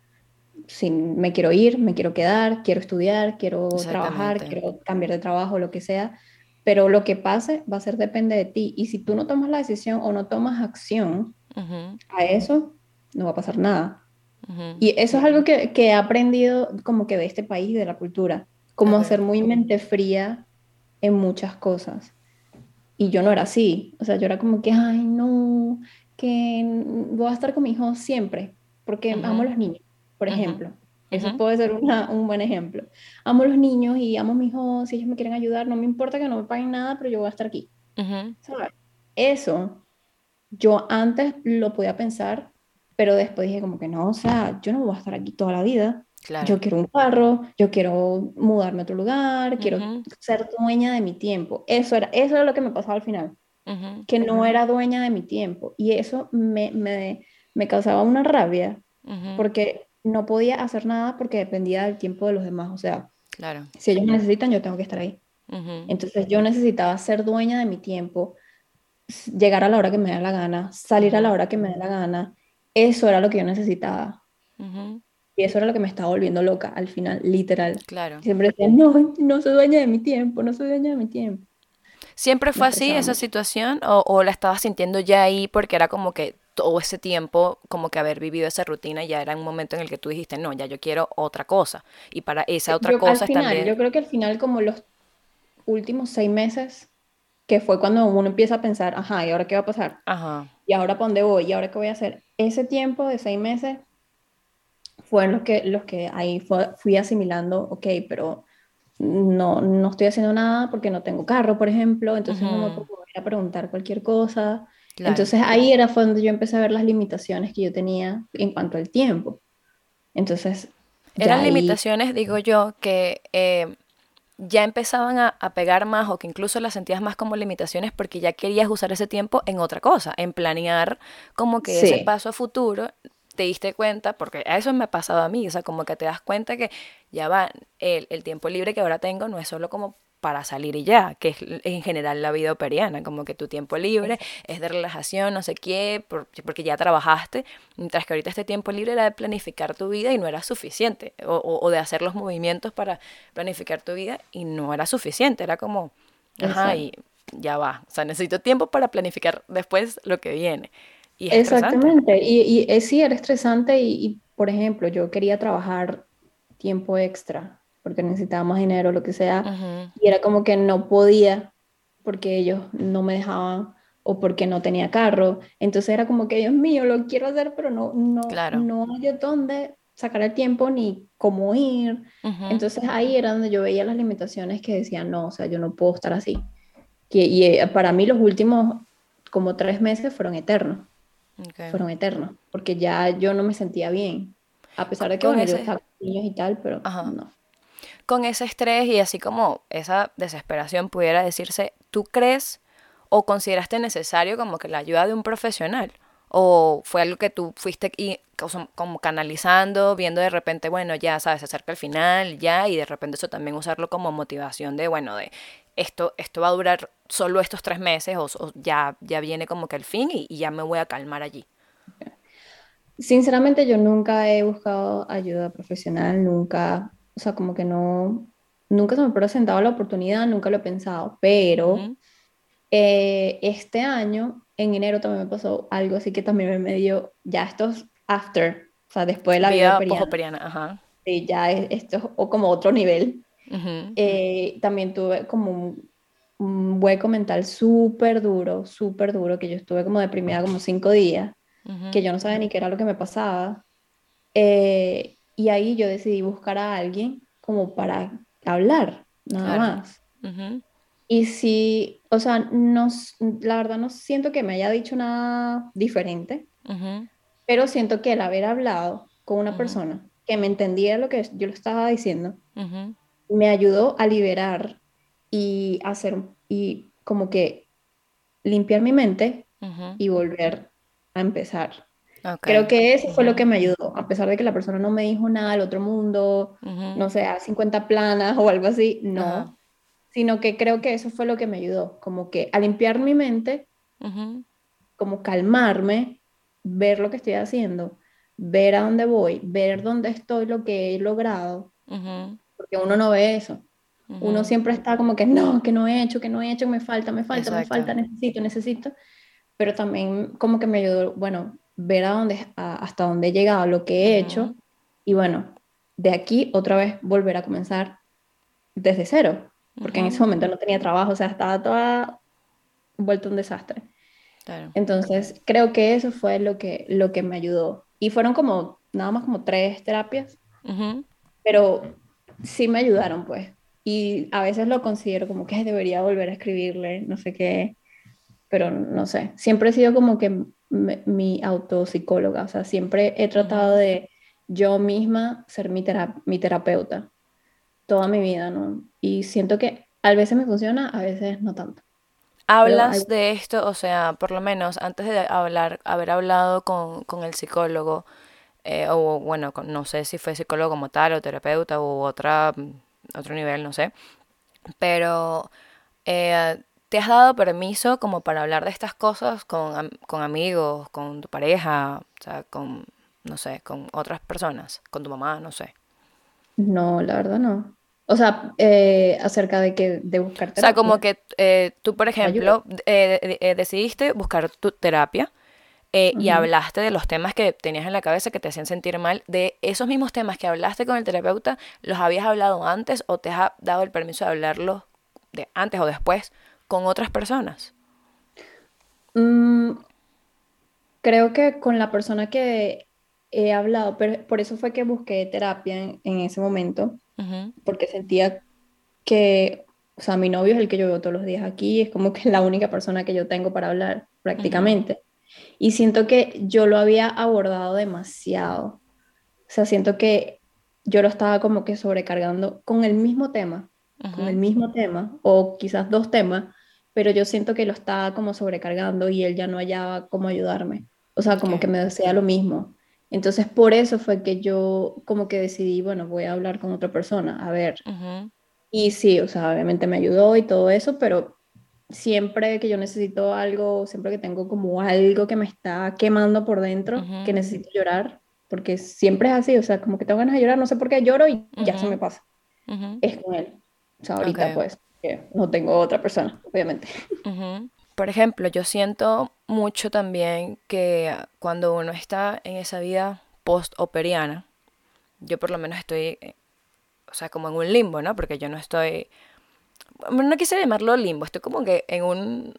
Si me quiero ir, me quiero quedar, quiero estudiar, quiero trabajar, quiero cambiar de trabajo, lo que sea, pero lo que pase va a ser depende de ti. Y si tú no tomas la decisión o no tomas acción a eso, no va a pasar nada. Y eso es algo que, que, he aprendido como que de este país, de la cultura, como ser muy mente fría en muchas cosas. Y yo no era así, o sea, yo era como que, ay, no, que voy a estar con mi hijo siempre, porque amo a los niños por ejemplo. Eso puede ser un buen ejemplo. Amo a los niños y amo a mis hijos, si ellos me quieren ayudar, no me importa que no me paguen nada, pero yo voy a estar aquí. Eso, yo antes lo podía pensar, pero después dije como que no, o sea, yo no voy a estar aquí toda la vida. Yo quiero un carro, yo quiero mudarme a otro lugar, quiero ser dueña de mi tiempo. Eso era, eso era lo que me pasaba al final, que no era dueña de mi tiempo. Y eso me, me, me causaba una rabia, porque no podía hacer nada porque dependía del tiempo de los demás. O sea, claro. si ellos me necesitan, yo tengo que estar ahí. Entonces yo necesitaba ser dueña de mi tiempo, llegar a la hora que me da la gana, salir a la hora que me da la gana. Eso era lo que yo necesitaba. Y eso era lo que me estaba volviendo loca al final, literal. Claro. Siempre decía, no, no soy dueña de mi tiempo, no soy dueña de mi tiempo. ¿Siempre fue así esa situación o, o la estabas sintiendo ya ahí porque era como que todo ese tiempo, como que haber vivido esa rutina, ya era un momento en el que tú dijiste, no, ya yo quiero otra cosa. Y para esa otra cosa también... Yo creo que al final, como los últimos seis meses, que fue cuando uno empieza a pensar, ajá, ¿y ahora qué va a pasar? Ajá. ¿Y ahora para dónde voy? ¿Y ahora qué voy a hacer? Ese tiempo de seis meses fueron los que, los que ahí fui asimilando, ok, pero no, no estoy haciendo nada porque no tengo carro, por ejemplo, entonces no me puedo ir a preguntar cualquier cosa. Entonces ahí era fue donde yo empecé a ver las limitaciones que yo tenía en cuanto al tiempo. Entonces... Eran limitaciones, digo yo, que eh, ya empezaban a, pegar más o que incluso las sentías más como limitaciones porque ya querías usar ese tiempo en otra cosa, en planear como que ese paso a futuro te diste cuenta, porque a eso me ha pasado a mí, o sea, como que te das cuenta que ya va, el, el tiempo libre que ahora tengo no es solo como para salir y ya, que es en general la vida operiana, como que tu tiempo libre es de relajación, no sé qué, porque ya trabajaste, mientras que ahorita este tiempo libre era de planificar tu vida y no era suficiente, o, de hacer los movimientos para planificar tu vida y no era suficiente, era como, ajá, y ya va, o sea, necesito tiempo para planificar después lo que viene. Y Exactamente, y, y, sí, era estresante y, y, por ejemplo, yo quería trabajar tiempo extra porque necesitaba más dinero, lo que sea, y era como que no podía porque ellos no me dejaban o porque no tenía carro, entonces era como que, Dios mío, lo quiero hacer, pero no, no, no hay dónde sacar el tiempo ni cómo ir, entonces ahí era donde yo veía las limitaciones que decían, no, o sea, yo no puedo estar así, que, y eh, para mí los últimos como tres meses fueron eternos, fueron eternos, porque ya yo no me sentía bien, a pesar de que bueno, yo estaba con niños y tal, pero no con ese estrés y así como esa desesperación pudiera decirse, ¿tú crees o consideraste necesario como que la ayuda de un profesional? ¿O fue algo que tú fuiste y como canalizando, viendo de repente, bueno, ya sabes, se acerca el final, ya, y de repente eso también usarlo como motivación de, bueno, de esto, esto va a durar solo estos tres meses o, ya, ya viene como que el fin y, y, ya me voy a calmar allí? Sinceramente yo nunca he buscado ayuda profesional, nunca, o sea, como que no, nunca se me ha presentado la oportunidad, nunca lo he pensado, pero eh, este año, en enero también me pasó algo así que también me dio ya estos after, o sea, después de la vida, periana. ajá. Sí, ya esto o como otro nivel. Eh, también tuve como un, un hueco mental súper duro, súper duro, que yo estuve como deprimida como cinco días, que yo no sabía ni qué era lo que me pasaba. Eh, y ahí yo decidí buscar a alguien como para hablar, nada más. Y si, o sea, no, la verdad no siento que me haya dicho nada diferente, pero siento que el haber hablado con una persona que me entendiera lo que yo le estaba diciendo, me ayudó a liberar y hacer, y como que limpiar mi mente y volver a empezar. Creo que eso fue lo que me ayudó, a pesar de que la persona no me dijo nada del otro mundo, no sé, a 50 planas o algo así, no, sino que creo que eso fue lo que me ayudó, como que a limpiar mi mente, como calmarme, ver lo que estoy haciendo, ver a dónde voy, ver dónde estoy, lo que he logrado, porque uno no ve eso. Uno siempre está como que no, que no he hecho, que no he hecho, me falta, me falta, me falta, necesito, necesito. Pero también como que me ayudó, bueno, ver a dónde, hasta dónde he llegado, lo que he hecho, y bueno, de aquí otra vez volver a comenzar desde cero, porque en ese momento no tenía trabajo, o sea, estaba toda vuelto un desastre. Entonces, creo que eso fue lo que, lo que me ayudó. Y fueron como, nada más como tres terapias, pero sí me ayudaron, pues. Y a veces lo considero como que debería volver a escribirle, no sé qué, pero no sé. Siempre he sido como que mi autopsicóloga, o sea, siempre he tratado de yo misma ser mi, mi terapeuta toda mi vida, ¿no? Y siento que a veces me funciona, a veces no tanto. Hablas de esto, o sea, por lo menos antes de hablar, haber hablado con, con el psicólogo, eh, o bueno, no sé si fue psicólogo como tal, o terapeuta, u otra, otro nivel, no sé, pero eh, ¿Te has dado permiso como para hablar de estas cosas con, con amigos, con tu pareja, o sea, con, no sé, con otras personas, con tu mamá, no sé? No, la verdad no. O sea, eh, acerca de que de buscar terapia. O sea, como que eh, tú, por ejemplo, eh, decidiste buscar tu terapia y hablaste de los temas que tenías en la cabeza que te hacían sentir mal. De esos mismos temas que hablaste con el terapeuta, ¿los habías hablado antes o te has dado el permiso de hablarlos de antes o después con otras personas? Mm, creo que con la persona que he hablado, pero por eso fue que busqué terapia en, ese momento, porque sentía que, o sea, mi novio es el que yo veo todos los días aquí, es como que la única persona que yo tengo para hablar prácticamente. Y siento que yo lo había abordado demasiado. O sea, siento que yo lo estaba como que sobrecargando con el mismo tema, con el mismo tema, o quizás dos temas, pero yo siento que lo estaba como sobrecargando y él ya no hallaba cómo ayudarme. O sea, como que me decía lo mismo. Entonces, por eso fue que yo como que decidí, bueno, voy a hablar con otra persona, a ver. Y sí, o sea, obviamente me ayudó y todo eso, pero siempre que yo necesito algo, siempre que tengo como algo que me está quemando por dentro, que necesito llorar, porque siempre es así, o sea, como que tengo ganas de llorar, no sé por qué lloro y ya se me pasa. Es con él. O sea, ahorita pues no tengo otra persona, obviamente. Por ejemplo, yo siento mucho también que cuando uno está en esa vida post-operiana, yo por lo menos estoy, eh, o sea, como en un limbo, ¿no? Porque yo no estoy, no quise llamarlo limbo, estoy como que en un,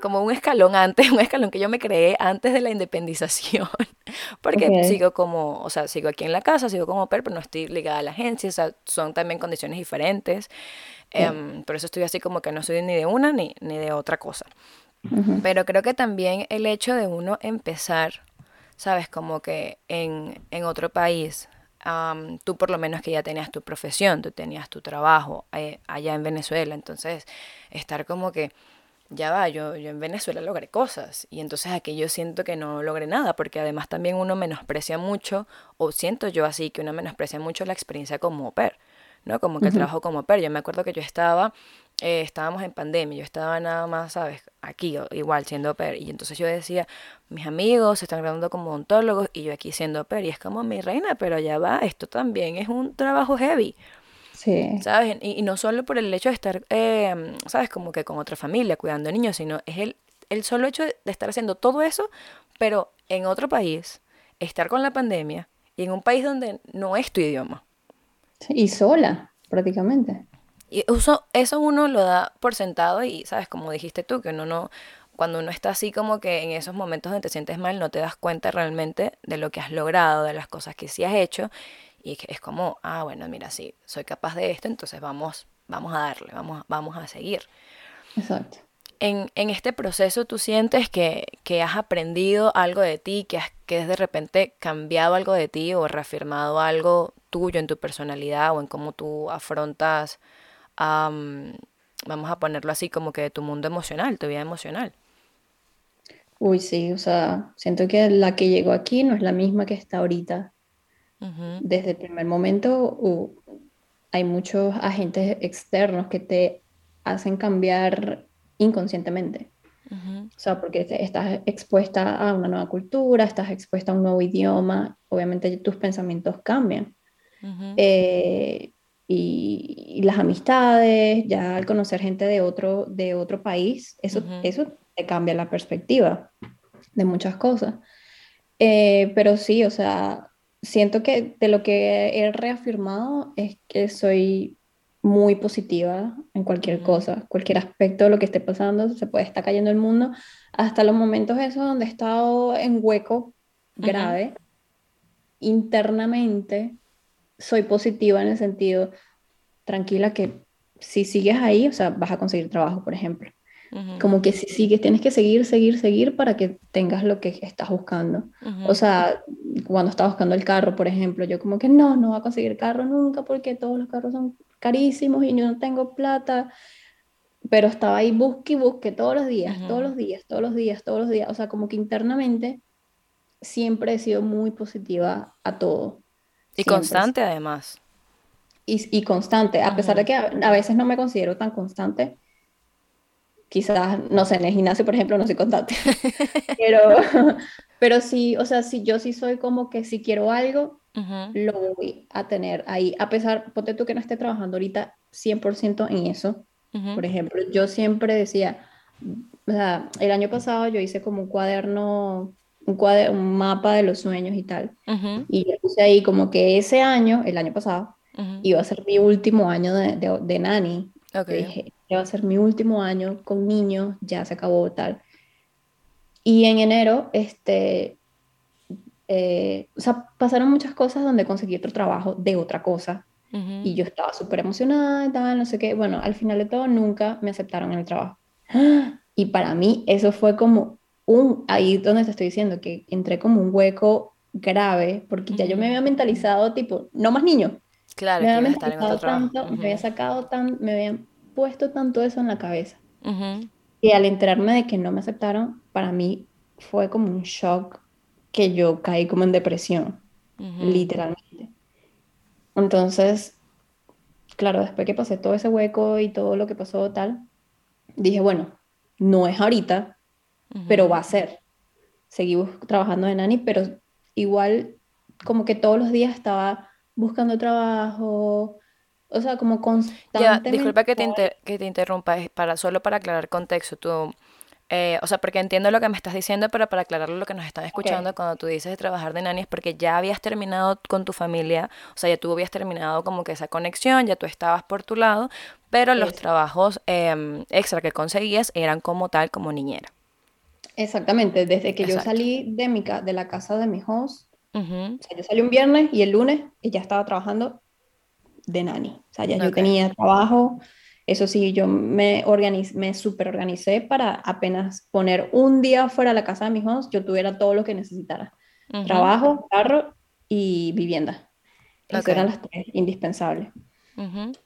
como un escalón antes, un escalón que yo me creé antes de la independización, porque sigo como, o sea, sigo aquí en la casa, sigo como per, pero no estoy ligada a la agencia, o sea, son también condiciones diferentes. Em, por eso estoy así como que no soy ni de una ni, ni de otra cosa. Pero creo que también el hecho de uno empezar, sabes, como que en, en otro país, tú por lo menos que ya tenías tu profesión, tú tenías tu trabajo eh, allá en Venezuela, entonces estar como que ya va, yo, yo en Venezuela logré cosas y entonces aquí yo siento que no logré nada porque además también uno menosprecia mucho, o siento yo así, que uno menosprecia mucho la experiencia como au pair, ¿no? Como que el trabajo como au pair. Yo me acuerdo que yo estaba, eh, estábamos en pandemia, yo estaba nada más, ¿sabes? Aquí, igual siendo au pair. Y entonces yo decía, mis amigos se están graduando como odontólogos y yo aquí siendo au pair. Y es como mi reina, pero ya va, esto también es un trabajo heavy. ¿Sabes? Y, no solo por el hecho de estar, eh, ¿sabes? Como que con otra familia, cuidando niños, sino es el, el solo hecho de, estar haciendo todo eso, pero en otro país, estar con la pandemia y en un país donde no es tu idioma. y sola, prácticamente. Y eso, eso uno lo da por sentado y, ¿sabes? Como dijiste tú, que uno no, cuando uno está así como que en esos momentos donde te sientes mal, no te das cuenta realmente de lo que has logrado, de las cosas que sí has hecho y es como, ah, bueno, mira, sí, soy capaz de esto, entonces vamos, vamos a darle, vamos, vamos a seguir. Exacto. En, en este proceso tú sientes que, que, has aprendido algo de ti, que, has, que has de repente cambiado algo de ti o reafirmado algo tuyo en tu personalidad o en cómo tú afrontas, vamos a ponerlo así, como que tu mundo emocional, tu vida emocional. Uy, sí, o sea, siento que la que llegó aquí no es la misma que está ahorita. Desde el primer momento hay muchos agentes externos que te hacen cambiar inconscientemente. O sea, porque estás expuesta a una nueva cultura, estás expuesta a un nuevo idioma, obviamente tus pensamientos cambian. Eh, y, las amistades, ya al conocer gente de otro, de otro país, eso, eso te cambia la perspectiva de muchas cosas. Eh, pero sí, o sea, siento que de lo que he reafirmado es que soy muy positiva en cualquier cosa, cualquier aspecto de lo que esté pasando, se puede estar cayendo el mundo, hasta los momentos esos donde he estado en hueco grave, internamente soy positiva en el sentido, tranquila que si sigues ahí, o sea, vas a conseguir trabajo, por ejemplo. Como que si sigues, tienes que seguir, seguir, seguir para que tengas lo que estás buscando. O sea, cuando estaba buscando el carro, por ejemplo, yo como que no, no voy a conseguir carro nunca porque todos los carros son carísimos y yo no tengo plata. Pero estaba ahí, busque y busque todos los días, todos los días, todos los días, todos los días. O sea, como que internamente siempre he sido muy positiva a todo. Y constante además. Y, y constante, a pesar de que a veces no me considero tan constante, quizás, no sé, en el gimnasio, por ejemplo, no soy constante, pero, pero sí, o sea, si yo sí soy como que si quiero algo, lo voy a tener ahí, a pesar, ponte tú que no esté trabajando ahorita 100% en eso, por ejemplo, yo siempre decía, o sea, el año pasado yo hice como un cuaderno, un, cuaderno, un mapa de los sueños y tal, y yo puse ahí como que ese año, el año pasado, iba a ser mi último año de, de, de nani, Okay. Dije, va a ser mi último año con niños, ya se acabó tal. Y en enero, este, eh, o sea, pasaron muchas cosas donde conseguí otro trabajo de otra cosa. Y yo estaba súper emocionada y tal, no sé qué. Bueno, al final de todo, nunca me aceptaron en el trabajo. Y para mí eso fue como un, ahí donde te estoy diciendo, que entré como un hueco grave, porque ya yo me había mentalizado, tipo, no más niños, Claro, me había tanto, me había sacado tan, me habían puesto tanto eso en la cabeza. Y al enterarme de que no me aceptaron, para mí fue como un shock que yo caí como en depresión, literalmente. Entonces, claro, después que pasé todo ese hueco y todo lo que pasó tal, dije, bueno, no es ahorita, pero va a ser. Seguimos trabajando de nani, pero igual como que todos los días estaba buscando trabajo, o sea, como constantemente. disculpa que te, que te interrumpa, para, solo para aclarar contexto, tú, eh, o sea, porque entiendo lo que me estás diciendo, pero para aclarar lo que nos están escuchando, cuando tú dices de trabajar de nani es porque ya habías terminado con tu familia, o sea, ya tú habías terminado como que esa conexión, ya tú estabas por tu lado, pero los trabajos em, extra que conseguías eran como tal, como niñera. Exactamente, desde que yo salí de, mi, de la casa de mi host, o sea, yo salí un viernes y el lunes ya estaba trabajando de nani. O sea, ya yo tenía trabajo. Eso sí, yo me, organizé, me super organicé para apenas poner un día fuera de la casa de mis hijos, yo tuviera todo lo que necesitara. Trabajo, carro y vivienda. Esas eran las tres indispensables.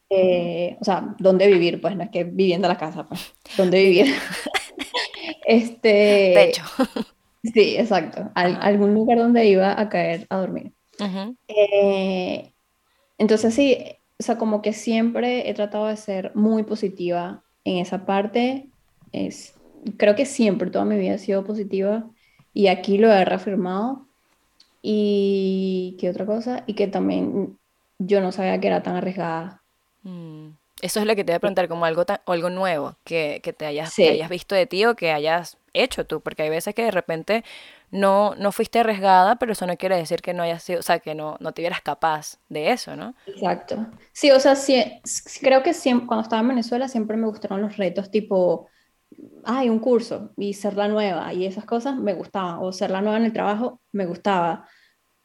Eh, o sea, ¿dónde vivir? Pues no es que viviendo la casa, pues, ¿dónde vivir? este... hecho. sí, exacto. algún lugar donde iba a caer a dormir. Eh, entonces sí, o sea, como que siempre he tratado de ser muy positiva en esa parte. Es, creo que siempre, toda mi vida he sido positiva y aquí lo he reafirmado. Y qué otra cosa, y que también yo no sabía que era tan arriesgada. Mm. Eso es lo que te voy a preguntar, como algo, algo nuevo que, que te hayas, que hayas visto de ti o que hayas hecho tú, porque hay veces que de repente no, no fuiste arriesgada, pero eso no quiere decir que no hayas sido, o sea, que no, no te vieras capaz de eso, ¿no? Exacto. Sí, o sea, sí, creo que siempre, cuando estaba en Venezuela siempre me gustaron los retos tipo, hay un curso y ser la nueva y esas cosas me gustaban, o ser la nueva en el trabajo me gustaba,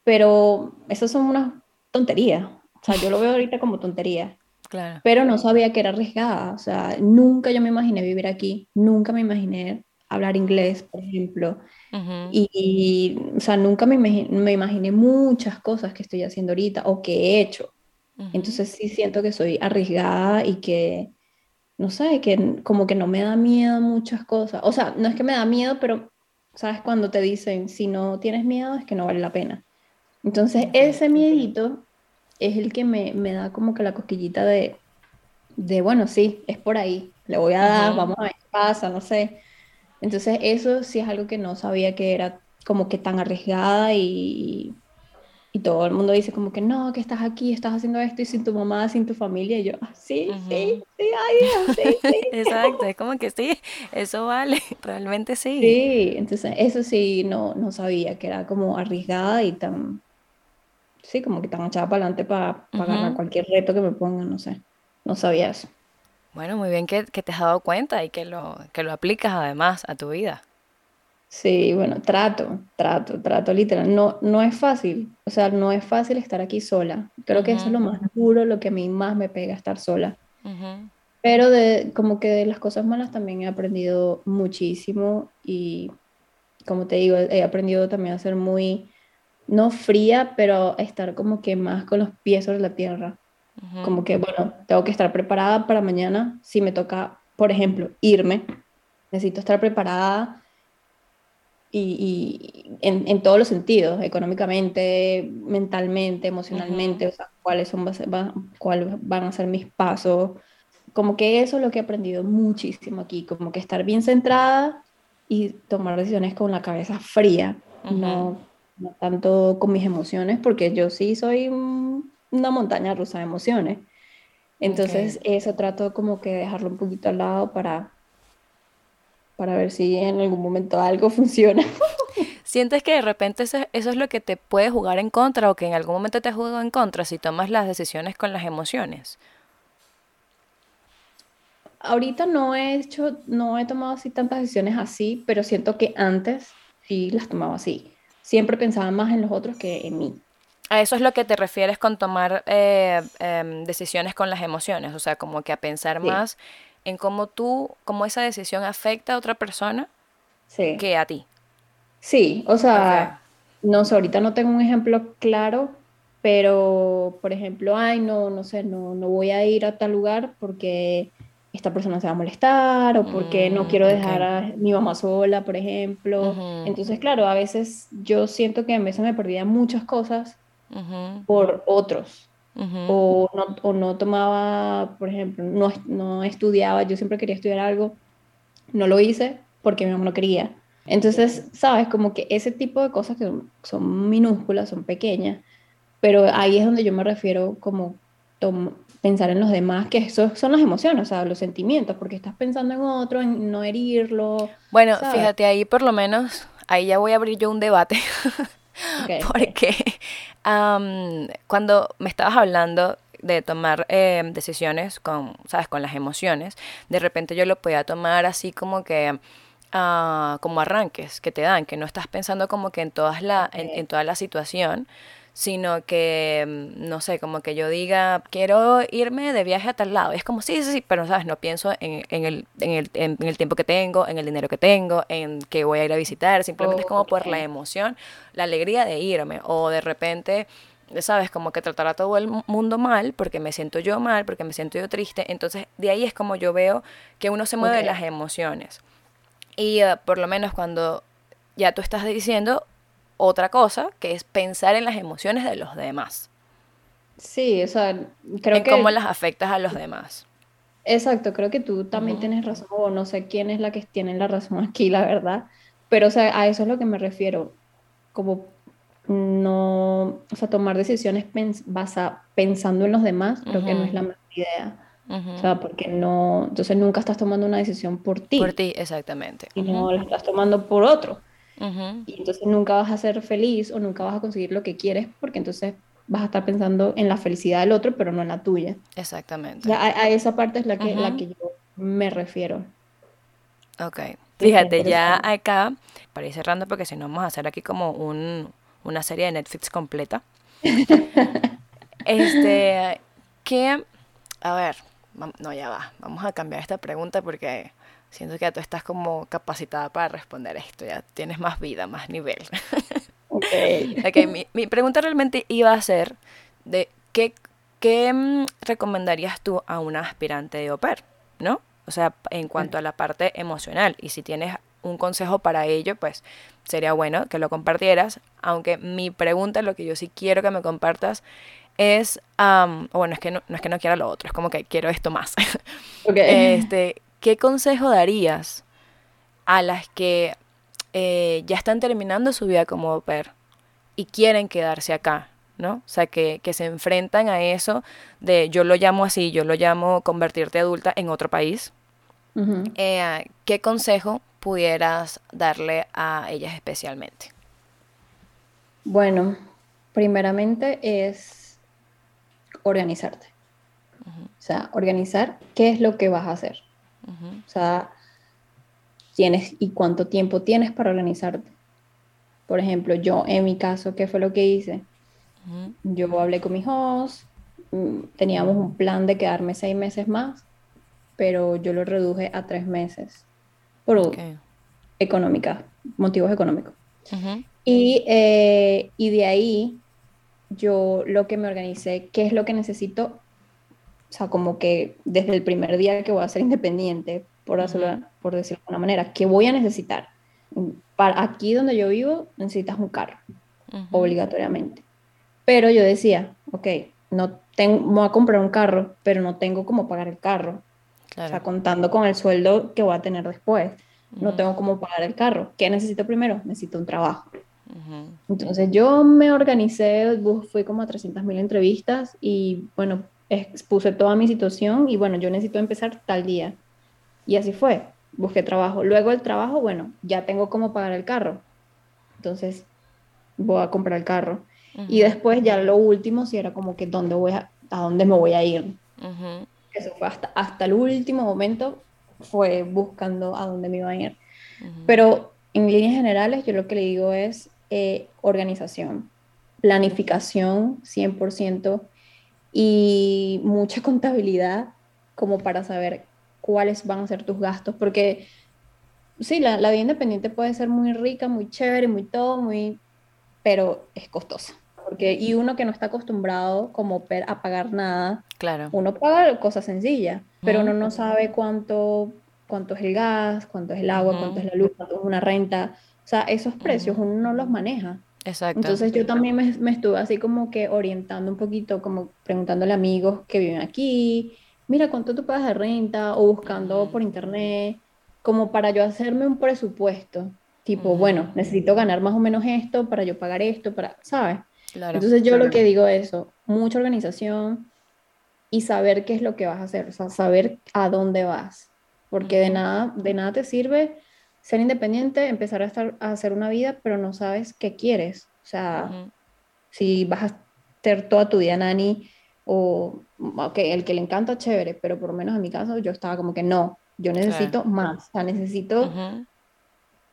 pero esas son unas tonterías, o sea, yo lo veo ahorita como tontería. Claro. Pero no sabía que era arriesgada, o sea, nunca yo me imaginé vivir aquí, nunca me imaginé hablar inglés, por ejemplo. y, o sea, nunca me, me, imaginé muchas cosas que estoy haciendo ahorita o que he hecho. Entonces sí siento que soy arriesgada y que, no sé, que como que no me da miedo muchas cosas. O sea, no es que me da miedo, pero, ¿sabes? Cuando te dicen, si no tienes miedo, es que no vale la pena. Entonces ese miedito es el que me, me da como que la cosquillita de, de, bueno, sí, es por ahí, le voy a dar, vamos a ver qué pasa, no sé. Entonces eso sí es algo que no sabía que era como que tan arriesgada y, y todo el mundo dice como que no, que estás aquí, estás haciendo esto y sin tu mamá, sin tu familia. Y yo, ah, sí, sí, sí, ay, sí, sí. Exacto, es como que sí, eso vale, realmente sí. Sí, entonces eso sí no, no sabía que era como arriesgada y tan, sí, como que tan echada para adelante para, para cualquier reto que me pongan, no sé, no sabía eso. Bueno, muy bien que, te has dado cuenta y que lo, que lo aplicas además a tu vida. Sí, bueno, trato, trato, trato literal. No, no es fácil, o sea, no es fácil estar aquí sola. Creo que eso es lo más duro, lo que a mí más me pega estar sola. Pero de, como que de las cosas malas también he aprendido muchísimo y como te digo, he aprendido también a ser muy, no fría, pero a estar como que más con los pies sobre la tierra. Como que, bueno, tengo que estar preparada para mañana. Si me toca, por ejemplo, irme, necesito estar preparada y, en, en, todos los sentidos, económicamente, mentalmente, emocionalmente, o sea, cuáles, son, cuáles van a ser mis pasos. Como que eso es lo que he aprendido muchísimo aquí, como que estar bien centrada y tomar decisiones con la cabeza fría, no, no tanto con mis emociones, porque yo sí soy una montaña rusa de emociones. Entonces, eso trato como que dejarlo un poquito al lado para, para ver si en algún momento algo funciona. ¿Sientes que de repente eso, es lo que te puede jugar en contra o que en algún momento te jugado en contra si tomas las decisiones con las emociones? Ahorita no he hecho, no he tomado así tantas decisiones así, pero siento que antes sí las tomaba así. Siempre pensaba más en los otros que en mí. A eso es lo que te refieres con tomar eh, em, decisiones con las emociones, o sea, como que a pensar más en cómo tú, cómo esa decisión afecta a otra persona que a ti. Sí, o sea, no sé, ahorita no tengo un ejemplo claro, pero por ejemplo, ay, no, no sé, no, no voy a ir a tal lugar porque esta persona se va a molestar o porque no mm, quiero dejar a mi mamá sola, por ejemplo. Entonces, claro, a veces yo siento que a veces me perdía muchas cosas por otros. o, no, o, no, tomaba, por ejemplo, no, no estudiaba, yo siempre quería estudiar algo, no lo hice porque mi mamá no quería. Entonces, sabes, como que ese tipo de cosas que son, minúsculas, son pequeñas, pero ahí es donde yo me refiero como pensar en los demás, que eso son las emociones, o sea, los sentimientos, porque estás pensando en otro, en no herirlo. Bueno, fíjate, ahí por lo menos, ahí ya voy a abrir yo un debate. Porque cuando me estabas hablando de tomar em, decisiones con, ¿sabes? Con las emociones, de repente yo lo podía tomar así como que... Ah, como arranques que te dan, que no estás pensando como que en, todas la, en toda la situación, sino que, mm, no sé, como que yo diga, quiero irme de viaje a tal lado. es como, sí, sí, sí, pero, ¿sabes? No pienso en, en, el, en, el, en, el tiempo que tengo, en el dinero que tengo, en que voy a ir a visitar. Simplemente es como por la emoción, la alegría de irme. O de repente ¿sabes? Como que tratar a todo el mundo mal porque me siento yo mal, porque me siento yo triste. Entonces, de ahí es como yo veo que uno se mueve de las emociones. Y eh, por lo menos cuando ya tú estás diciendo otra cosa, que es pensar en las emociones de los demás. Sí, o sea, creo en que... cómo las afectas a los demás. Exacto, creo que tú también tienes razón, o no sé quién es la que tiene la razón aquí, la verdad, pero o sea, a eso es lo que me refiero, como no, o sea, tomar decisiones basa, pensando en los demás, creo que no es la mejor idea. O sea, porque no, entonces nunca estás tomando una decisión por ti. Por ti, exactamente. Y no la estás tomando por otro. Y entonces nunca vas a ser feliz o nunca vas a conseguir lo que quieres porque entonces vas a estar pensando en la felicidad del otro, pero no en la tuya. Exactamente. a, esa parte es la que, la que yo me refiero. Ok. Fíjate, ya acá, para ir cerrando, porque si no vamos a hacer aquí como un, una serie de Netflix completa. este, que, a ver, no, ya va, vamos a cambiar esta pregunta porque siento que ya tú estás como capacitada para responder esto, ya tienes más vida, más nivel. Ok. okay mi, mi, pregunta realmente iba a ser de qué, qué mm, recomendarías tú a una aspirante de au ¿no? O sea, en cuanto a la parte emocional. Y si tienes un consejo para ello, pues sería bueno que lo compartieras. Aunque mi pregunta, lo que yo sí quiero que me compartas es, bueno, es que no, es que no quiera lo otro, es como que quiero esto más. Okay. Este, ¿Qué consejo darías a las que eh, ya están terminando su vida como au pair y quieren quedarse acá, ¿no? O sea, que, se enfrentan a eso de, yo lo llamo así, yo lo llamo convertirte adulta en otro país. Eh, ¿Qué consejo pudieras darle a ellas especialmente? Bueno, primeramente es organizarte. O sea, organizar qué es lo que vas a hacer. O sea, tienes y cuánto tiempo tienes para organizarte. Por ejemplo, yo en mi caso, ¿qué fue lo que hice? Yo hablé con mis hosts, mm, teníamos un plan de quedarme seis meses más, pero yo lo reduje a tres meses por económica, motivos económicos. y, eh, y de ahí yo lo que me organicé, qué es lo que necesito, o sea, como que desde el primer día que voy a ser independiente, por, por decirlo de alguna manera, ¿qué voy a necesitar? Para aquí donde yo vivo necesitas un carro, obligatoriamente. Pero yo decía, ok, no tengo, voy a comprar un carro, pero no tengo cómo pagar el carro. O sea, contando con el sueldo que voy a tener después. No tengo cómo pagar el carro. ¿Qué necesito primero? Necesito un trabajo. Entonces yo me organicé, fui como a 300 mil entrevistas y bueno, expuse toda mi situación y bueno, yo necesito empezar tal día. Y así fue, busqué trabajo. Luego el trabajo, bueno, ya tengo cómo pagar el carro. Entonces voy a comprar el carro. Y después ya lo último, si era como que dónde voy a, a dónde me voy a ir. Eso fue hasta, hasta el último momento, fue buscando a dónde me iba a ir. Pero en líneas generales, yo lo que le digo es eh, organización, planificación 100% y mucha contabilidad como para saber cuáles van a ser tus gastos, porque sí, la, vida independiente puede ser muy rica, muy chévere, muy todo, muy, pero es costosa. Porque, y uno que no está acostumbrado como a pagar nada, claro. uno paga cosas sencillas, pero uno no sabe cuánto, cuánto es el gas, cuánto es el agua, cuánto es la luz, cuánto es una renta. O sea, esos precios uno no los maneja. Exacto. Entonces yo también me, me, estuve así como que orientando un poquito, como preguntándole a amigos que viven aquí, mira cuánto tú pagas de renta o buscando por internet, como para yo hacerme un presupuesto, tipo, bueno, necesito ganar más o menos esto para yo pagar esto, para, ¿sabes? Entonces yo lo que digo es eso, mucha organización y saber qué es lo que vas a hacer, o sea, saber a dónde vas, porque de nada, de nada te sirve ser independiente, empezar a, estar, a hacer una vida, pero no sabes qué quieres, o sea, si vas a ser toda tu vida nani, o, ok, el que le encanta, chévere, pero por lo menos en mi caso yo estaba como que no, yo necesito más, o sea, necesito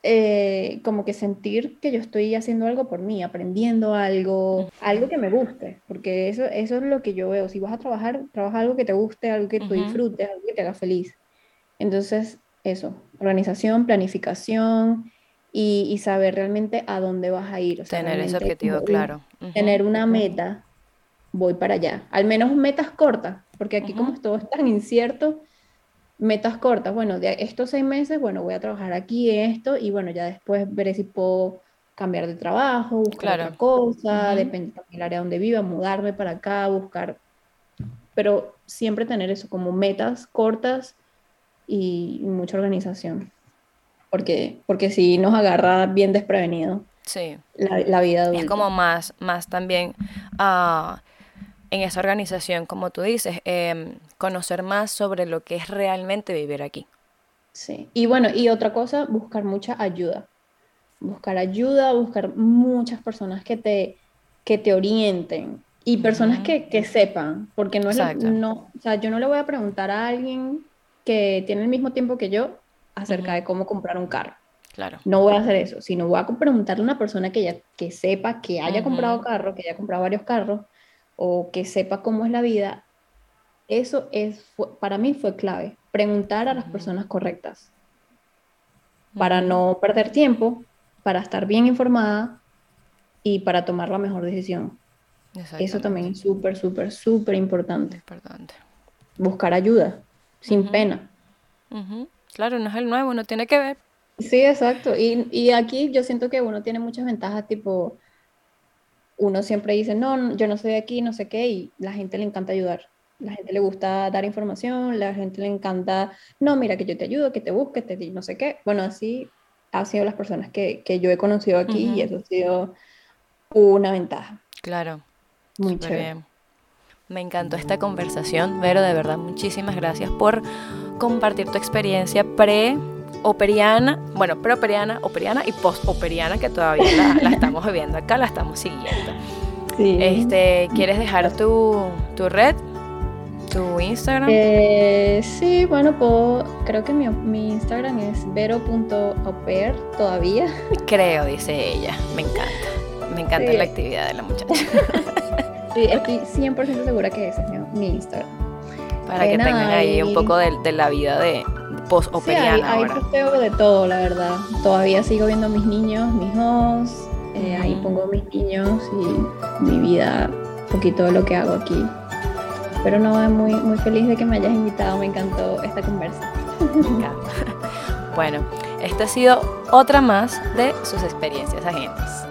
eh, como que sentir que yo estoy haciendo algo por mí, aprendiendo algo, algo que me guste, porque eso, eso es lo que yo veo, si vas a trabajar, trabaja algo que te guste, algo que tú disfrutes, algo que te haga feliz. Entonces, eso, organización, planificación, y, saber realmente a dónde vas a ir. tener ese objetivo claro. Tener una meta voy para allá. Al menos metas cortas, porque aquí como todo es tan incierto, metas cortas. Bueno, de estos seis meses, bueno, voy a trabajar aquí esto y bueno, ya después veré si puedo cambiar de trabajo, buscar otra cosa, depende del área donde viva, mudarme para acá, buscar, pero siempre tener eso como metas cortas y, mucha organización, porque, porque si nos agarra bien desprevenido. Sí. La, vida adulta. Es como más, más también uh, en esa organización, como tú dices, em, conocer más sobre lo que es realmente vivir aquí. Sí. Y bueno, y otra cosa, buscar mucha ayuda buscar ayuda, buscar muchas personas que te, que te orienten y personas que, que, sepan, porque no es, no, o sea, yo no le voy a preguntar a alguien que tiene el mismo tiempo que yo acerca de cómo comprar un carro. Claro. No voy a hacer eso, sino voy a preguntarle a una persona que, ya, que sepa, que haya comprado carro, que haya comprado varios carros, o que sepa cómo es la vida. Eso es, para mí fue clave, preguntar a las personas correctas, para no perder tiempo, para estar bien informada y para tomar la mejor decisión. Eso también es súper, súper, súper importante. importante. Buscar ayuda, sin pena. Claro, no es el nuevo, no tiene que ver. Sí, exacto. Y, y, aquí yo siento que uno tiene muchas ventajas, tipo, uno siempre dice, no, yo no soy de aquí, no sé qué, y la gente le encanta ayudar. La gente le gusta dar información, la gente le encanta, no, mira que yo te ayudo, que te busque, te no sé qué. Bueno, así ha sido las personas que, que yo he conocido aquí y eso ha sido una ventaja. Claro. Muy chévere. Me encantó esta conversación, Vero, de verdad, muchísimas gracias por compartir tu experiencia pre operiana, bueno, pre-operiana, operiana y post-operiana que todavía la, estamos viviendo acá, la estamos siguiendo. Sí. Este, ¿Quieres dejar tu, tu red? ¿Tu Instagram? Eh, sí, bueno, puedo, creo que mi, mi Instagram es vero.oper todavía. Creo, dice ella. Me encanta. Me encanta la actividad de la muchacha. sí, estoy 100% segura que ese es mi, Instagram. Para que tengan ahí un poco de, de la vida de post-operiana. Sí, ahí, ahí de todo, la verdad. Todavía sigo viendo mis niños, mis hijos. Eh, ahí pongo mis niños y mi vida, un poquito de lo que hago aquí. Pero no, muy, muy feliz de que me hayas invitado, me encantó esta conversa. bueno, esta ha sido otra más de sus experiencias ajenas.